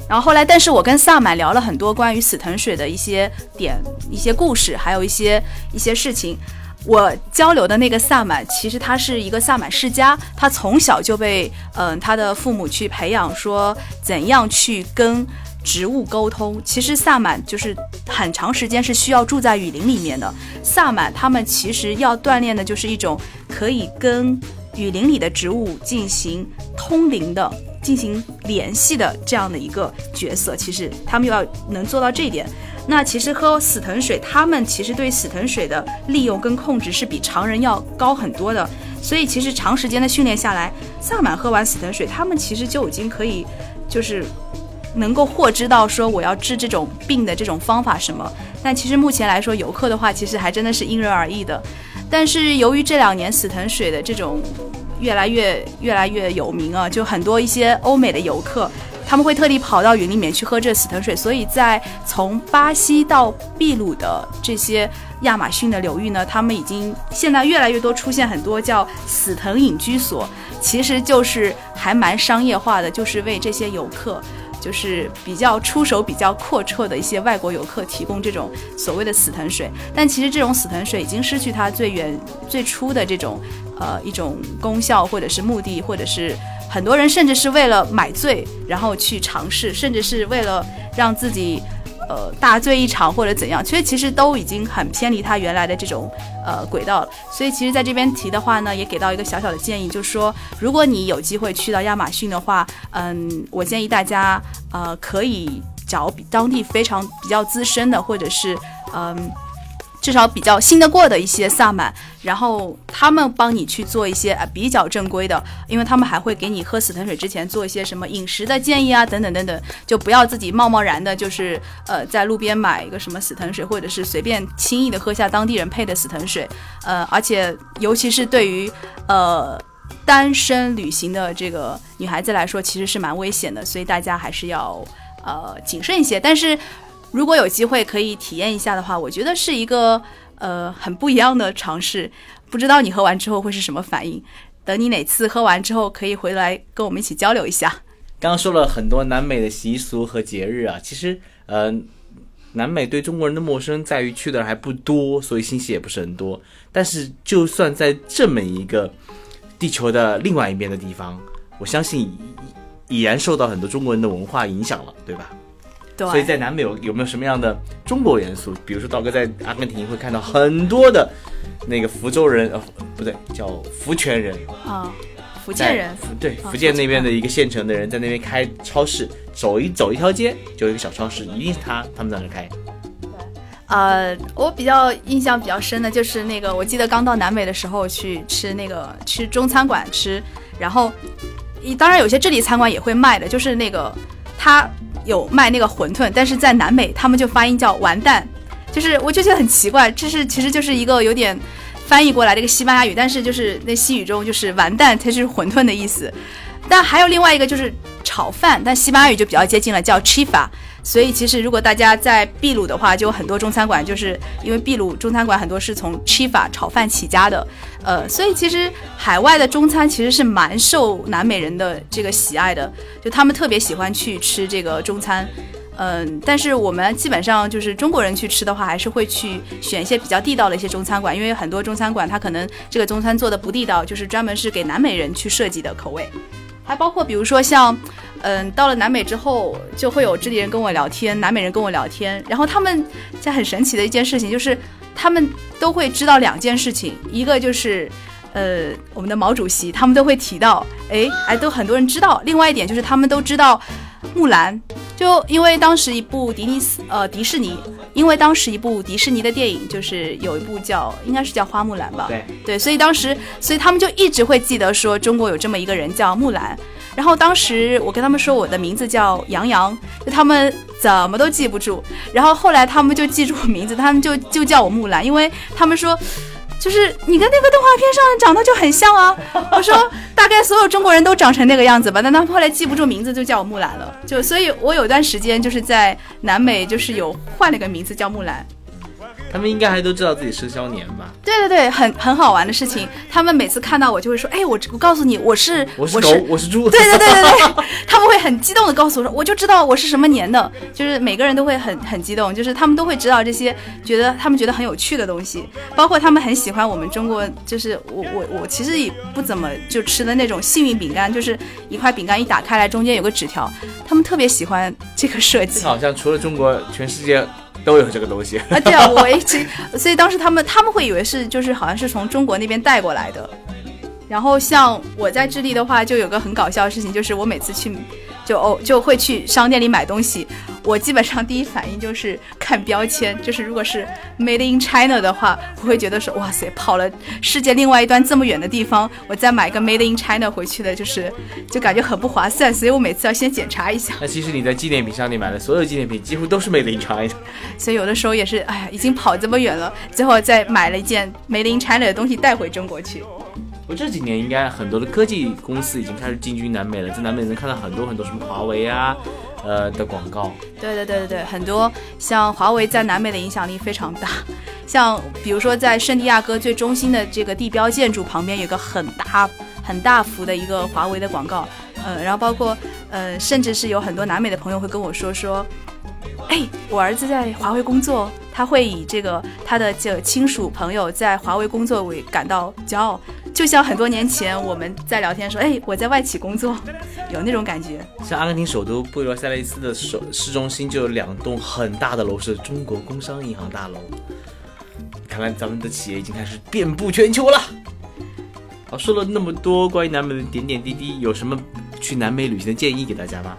然后后来，但是我跟萨满聊了很多关于死藤水的一些点、一些故事，还有一些一些事情。我交流的那个萨满，其实他是一个萨满世家，他从小就被嗯他的父母去培养，说怎样去跟植物沟通。其实萨满就是很长时间是需要住在雨林里面的。萨满他们其实要锻炼的就是一种可以跟雨林里的植物进行通灵的。进行联系的这样的一个角色，其实他们又要能做到这一点。那其实喝死藤水，他们其实对死藤水的利用跟控制是比常人要高很多的。所以其实长时间的训练下来，萨满喝完死藤水，他们其实就已经可以，就是能够获知到说我要治这种病的这种方法什么。但其实目前来说，游客的话，其实还真的是因人而异的。但是由于这两年死藤水的这种。越来越越来越有名啊！就很多一些欧美的游客，他们会特地跑到云里面去喝这死藤水。所以在从巴西到秘鲁的这些亚马逊的流域呢，他们已经现在越来越多出现很多叫死藤隐居所，其实就是还蛮商业化的，就是为这些游客。就是比较出手比较阔绰的一些外国游客提供这种所谓的死藤水，但其实这种死藤水已经失去它最原最初的这种呃一种功效或者是目的，或者是很多人甚至是为了买醉然后去尝试，甚至是为了让自己。呃，大醉一场或者怎样，其实其实都已经很偏离他原来的这种呃轨道了。所以其实在这边提的话呢，也给到一个小小的建议，就是说，如果你有机会去到亚马逊的话，嗯，我建议大家呃可以找当地非常比较资深的，或者是嗯。至少比较信得过的一些萨满，然后他们帮你去做一些啊比较正规的，因为他们还会给你喝死藤水之前做一些什么饮食的建议啊，等等等等，就不要自己贸贸然的，就是呃在路边买一个什么死藤水，或者是随便轻易的喝下当地人配的死藤水，呃，而且尤其是对于呃单身旅行的这个女孩子来说，其实是蛮危险的，所以大家还是要呃谨慎一些，但是。如果有机会可以体验一下的话，我觉得是一个呃很不一样的尝试。不知道你喝完之后会是什么反应？等你哪次喝完之后，可以回来跟我们一起交流一下。刚刚说了很多南美的习俗和节日啊，其实呃，南美对中国人的陌生在于去的人还不多，所以信息也不是很多。但是就算在这么一个地球的另外一边的地方，我相信已然受到很多中国人的文化影响了，对吧？所以在南美有有没有什么样的中国元素？比如说道哥在阿根廷会看到很多的那个福州人，呃，不对，叫福泉人啊，福建人，对，福建那边的一个县城的人在那边开超市，走一走一条街就有一个小超市，一定是他他们在那开。对，呃，我比较印象比较深的就是那个，我记得刚到南美的时候去吃那个去中餐馆吃，然后，当然有些这里餐馆也会卖的，就是那个他。有卖那个馄饨，但是在南美他们就发音叫完蛋，就是我就觉得很奇怪，这是其实就是一个有点翻译过来这个西班牙语，但是就是那西语中就是完蛋，才是馄饨的意思。但还有另外一个就是炒饭，但西班牙语就比较接近了，叫 chifa。所以其实如果大家在秘鲁的话，就很多中餐馆，就是因为秘鲁中餐馆很多是从 chifa 炒饭起家的，呃，所以其实海外的中餐其实是蛮受南美人的这个喜爱的，就他们特别喜欢去吃这个中餐，嗯，但是我们基本上就是中国人去吃的话，还是会去选一些比较地道的一些中餐馆，因为很多中餐馆它可能这个中餐做的不地道，就是专门是给南美人去设计的口味。还包括比如说像，嗯，到了南美之后，就会有智利人跟我聊天，南美人跟我聊天，然后他们在很神奇的一件事情就是，他们都会知道两件事情，一个就是，呃，我们的毛主席，他们都会提到，哎，哎，都很多人知道。另外一点就是他们都知道木兰，就因为当时一部迪尼斯，呃，迪士尼，因为当时一部迪士尼的电影就是有一部叫，应该是叫花木兰吧？对，对，所以当时，所以他们就一直会记得说中国有这么一个人叫木兰。然后当时我跟他们说我的名字叫杨洋，就他们怎么都记不住。然后后来他们就记住我名字，他们就就叫我木兰，因为他们说，就是你跟那个动画片上长得就很像啊。我说大概所有中国人都长成那个样子吧。但他们后来记不住名字，就叫我木兰了。就所以，我有段时间就是在南美，就是有换了个名字叫木兰。他们应该还都知道自己生肖年吧？对对对，很很好玩的事情。他们每次看到我就会说：“哎，我我告诉你，我是我是狗，我是猪。”对对对对对，他们会很激动的告诉我说：“我就知道我是什么年的。”就是每个人都会很很激动，就是他们都会知道这些，觉得他们觉得很有趣的东西。包括他们很喜欢我们中国，就是我我我其实也不怎么就吃的那种幸运饼干，就是一块饼干一打开来中间有个纸条，他们特别喜欢这个设计。好像除了中国，全世界。都有这个东西啊，对啊，我一直，所以当时他们他们会以为是就是好像是从中国那边带过来的。然后像我在智利的话，就有个很搞笑的事情，就是我每次去。就哦，就会去商店里买东西。我基本上第一反应就是看标签，就是如果是 Made in China 的话，我会觉得说，哇塞，跑了世界另外一端这么远的地方，我再买个 Made in China 回去的，就是就感觉很不划算。所以我每次要先检查一下。那其实你在纪念品商店买的所有纪念品，几乎都是 Made in China。所以有的时候也是，哎呀，已经跑这么远了，最后再买了一件 Made in China 的东西带回中国去。我这几年应该很多的科技公司已经开始进军南美了，在南美能看到很多很多什么华为啊，呃的广告。对对对对对，很多像华为在南美的影响力非常大，像比如说在圣地亚哥最中心的这个地标建筑旁边有个很大很大幅的一个华为的广告，呃，然后包括呃，甚至是有很多南美的朋友会跟我说说，哎，我儿子在华为工作，他会以这个他的这亲属朋友在华为工作为感到骄傲。就像很多年前我们在聊天说，哎，我在外企工作，有那种感觉。像阿根廷首都布宜诺斯艾利斯的首市中心就有两栋很大的楼，是中国工商银行大楼。看来咱们的企业已经开始遍布全球了。好，说了那么多关于南美的点点滴滴，有什么去南美旅行的建议给大家吗？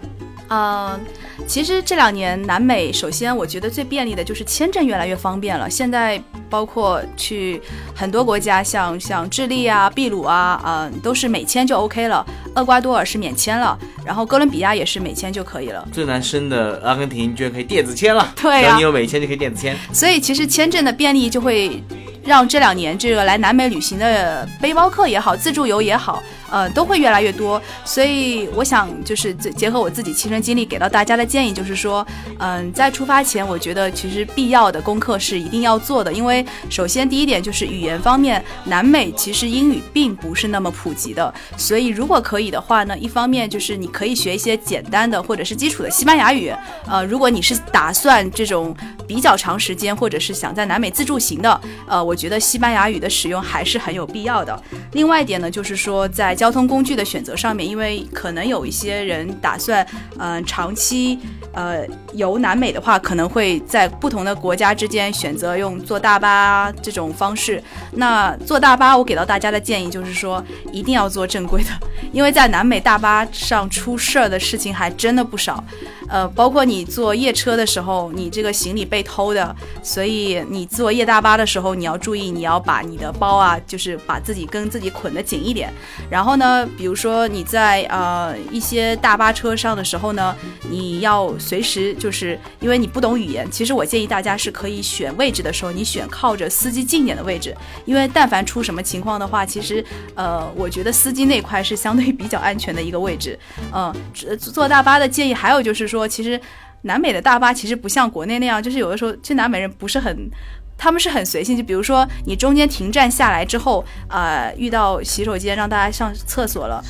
嗯，其实这两年南美，首先我觉得最便利的就是签证越来越方便了。现在包括去很多国家，像像智利啊、秘鲁啊，嗯，都是美签就 OK 了。厄瓜多尔是免签了，然后哥伦比亚也是美签就可以了。最难申的阿根廷居然可以电子签了，对呀，你有美签就可以电子签。所以其实签证的便利就会让这两年这个来南美旅行的背包客也好，自助游也好。呃，都会越来越多，所以我想就是结合我自己亲身经历给到大家的建议，就是说，嗯，在出发前，我觉得其实必要的功课是一定要做的，因为首先第一点就是语言方面，南美其实英语并不是那么普及的，所以如果可以的话呢，一方面就是你可以学一些简单的或者是基础的西班牙语，呃，如果你是打算这种比较长时间或者是想在南美自助行的，呃，我觉得西班牙语的使用还是很有必要的。另外一点呢，就是说在交通工具的选择上面，因为可能有一些人打算，呃嗯，长期，呃，游南美的话，可能会在不同的国家之间选择用坐大巴这种方式。那坐大巴，我给到大家的建议就是说，一定要坐正规的，因为在南美大巴上出事儿的事情还真的不少。呃，包括你坐夜车的时候，你这个行李被偷的，所以你坐夜大巴的时候，你要注意，你要把你的包啊，就是把自己跟自己捆得紧一点。然后呢，比如说你在呃一些大巴车上的时候呢，你要随时就是因为你不懂语言，其实我建议大家是可以选位置的时候，你选靠着司机近点的位置，因为但凡出什么情况的话，其实呃，我觉得司机那块是相对比较安全的一个位置。嗯，坐大巴的建议还有就是说。说其实，南美的大巴其实不像国内那样，就是有的时候，其实南美人不是很，他们是很随性。就比如说，你中间停站下来之后，呃，遇到洗手间让大家上厕所了，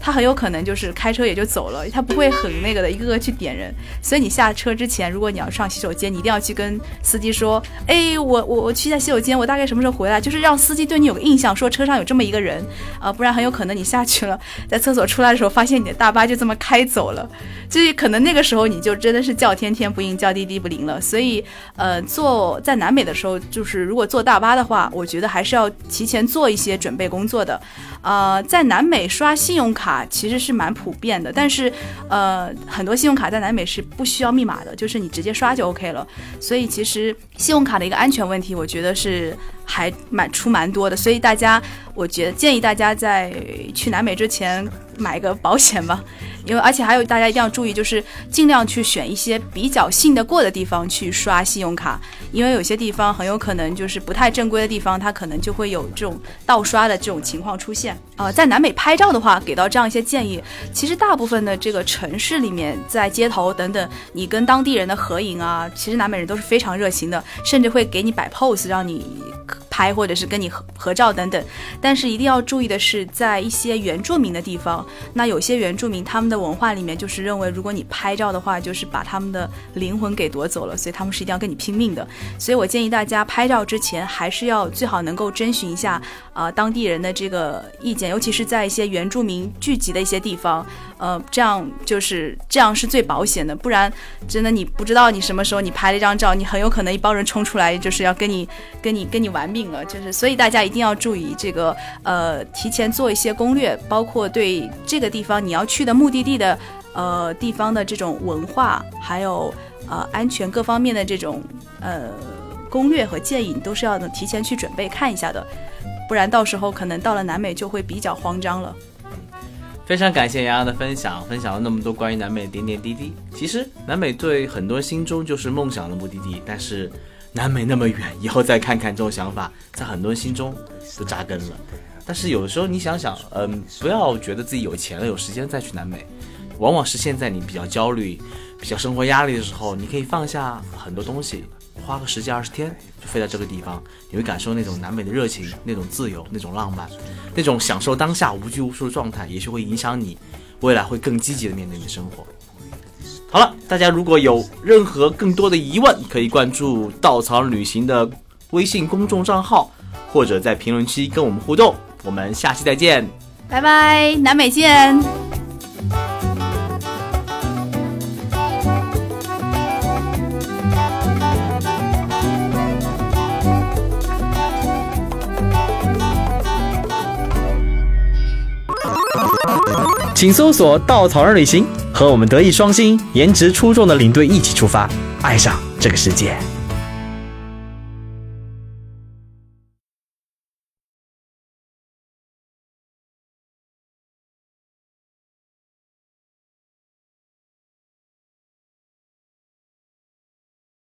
他很有可能就是开车也就走了，他不会很那个的，一个个去点人。所以你下车之前，如果你要上洗手间，你一定要去跟司机说，哎，我我我去一下洗手间，我大概什么时候回来，就是让司机对你有个印象，说车上有这么一个人，啊，不然很有可能你下去了，在厕所出来的时候，发现你的大巴就这么开走了，就是可能那个时候你就真的是叫天天不应，叫地地不灵了。所以，呃，坐在南美的时候，就是如果坐大巴的话，我觉得还是要提前做一些准备工作的。呃，在南美刷信用卡其实是蛮普遍的，但是，呃，很多信用卡在南美是不需要密码的，就是你直接刷就 OK 了。所以其实信用卡的一个安全问题，我觉得是还蛮出蛮多的。所以大家，我觉得建议大家在去南美之前买个保险吧。因为而且还有大家一定要注意，就是尽量去选一些比较信得过的地方去刷信用卡，因为有些地方很有可能就是不太正规的地方，它可能就会有这种盗刷的这种情况出现。呃，在南美拍照的话，给到这样一些建议，其实大部分的这个城市里面，在街头等等，你跟当地人的合影啊，其实南美人都是非常热情的，甚至会给你摆 pose 让你拍，或者是跟你合合照等等。但是一定要注意的是，在一些原住民的地方，那有些原住民他们的文化里面就是认为，如果你拍照的话，就是把他们的灵魂给夺走了，所以他们是一定要跟你拼命的。所以我建议大家拍照之前，还是要最好能够征询一下啊当地人的这个意见，尤其是在一些原住民聚集的一些地方，呃，这样就是这样是最保险的。不然，真的你不知道你什么时候你拍了一张照，你很有可能一帮人冲出来，就是要跟你跟你跟你玩玩命了。就是所以大家一定要注意这个，呃，提前做一些攻略，包括对这个地方你要去的目的。地的呃地方的这种文化，还有呃安全各方面的这种呃攻略和建议，你都是要提前去准备看一下的，不然到时候可能到了南美就会比较慌张了。非常感谢洋洋的分享，分享了那么多关于南美的点点滴滴。其实南美对很多心中就是梦想的目的地，但是南美那么远，以后再看看这种想法，在很多人心中都扎根了。但是有的时候你想想，嗯，不要觉得自己有钱了有时间再去南美，往往是现在你比较焦虑、比较生活压力的时候，你可以放下很多东西，花个十几二十天就飞到这个地方，你会感受那种南美的热情、那种自由、那种浪漫、那种享受当下无拘无束的状态，也许会影响你未来会更积极的面对你的生活。好了，大家如果有任何更多的疑问，可以关注稻草旅行的微信公众账号，或者在评论区跟我们互动。我们下期再见，拜拜，南美见。请搜索“稻草人旅行”，和我们德艺双馨、颜值出众的领队一起出发，爱上这个世界。